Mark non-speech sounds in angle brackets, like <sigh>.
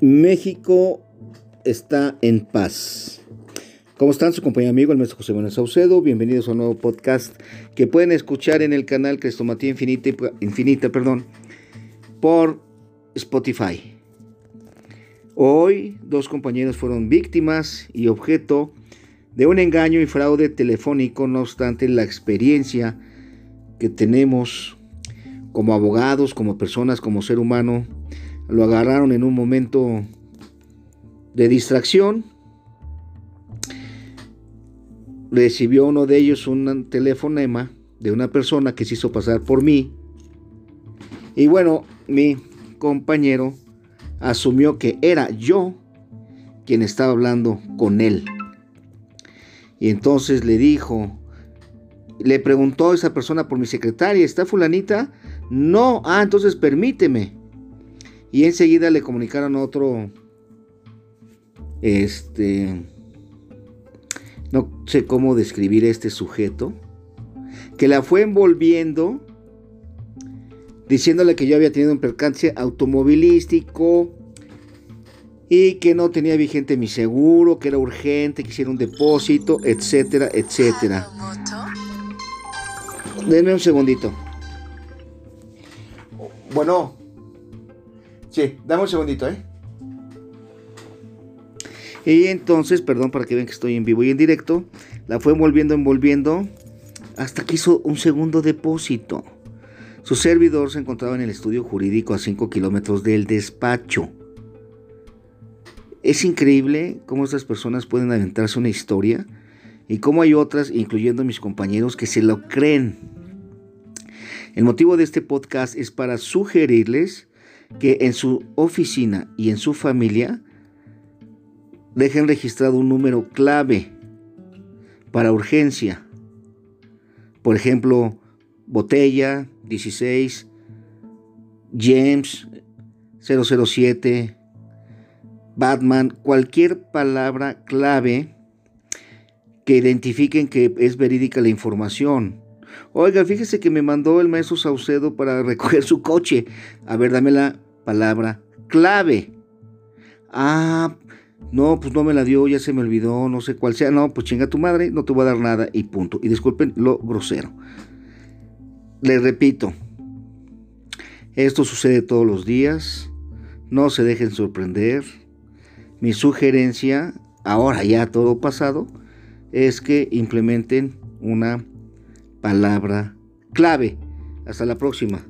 México está en paz. ¿Cómo están? Su compañero amigo, el maestro José Manuel Saucedo. Bienvenidos a un nuevo podcast que pueden escuchar en el canal Crestomatía Infinita, Infinita perdón, por Spotify. Hoy, dos compañeros fueron víctimas y objeto de un engaño y fraude telefónico, no obstante la experiencia que tenemos como abogados, como personas, como ser humano, lo agarraron en un momento de distracción. Recibió uno de ellos un telefonema de una persona que se hizo pasar por mí. Y bueno, mi compañero asumió que era yo quien estaba hablando con él. Y entonces le dijo, le preguntó a esa persona por mi secretaria, ¿está fulanita? No, ah, entonces permíteme. Y enseguida le comunicaron otro, este, no sé cómo describir este sujeto, que la fue envolviendo, diciéndole que yo había tenido un percance automovilístico y que no tenía vigente mi seguro, que era urgente, que hiciera un depósito, etcétera, etcétera. Denme un segundito. Bueno. Sí, dame un segundito, ¿eh? Y entonces, perdón para que vean que estoy en vivo y en directo, la fue envolviendo, envolviendo, hasta que hizo un segundo depósito. Su servidor se encontraba en el estudio jurídico a 5 kilómetros del despacho. Es increíble cómo estas personas pueden aventarse una historia y cómo hay otras, incluyendo mis compañeros, que se lo creen. El motivo de este podcast es para sugerirles que en su oficina y en su familia dejen registrado un número clave para urgencia. Por ejemplo, botella 16, James 007, Batman, cualquier palabra clave que identifiquen que es verídica la información. Oiga, fíjese que me mandó el maestro Saucedo para <laughs> recoger su coche. A ver, dame la palabra clave. Ah, no, pues no me la dio, ya se me olvidó, no sé cuál sea. No, pues chinga tu madre, no te voy a dar nada y punto. Y disculpen lo grosero. Les repito, esto sucede todos los días. No se dejen sorprender. Mi sugerencia, ahora ya todo pasado, es que implementen una palabra clave. Hasta la próxima.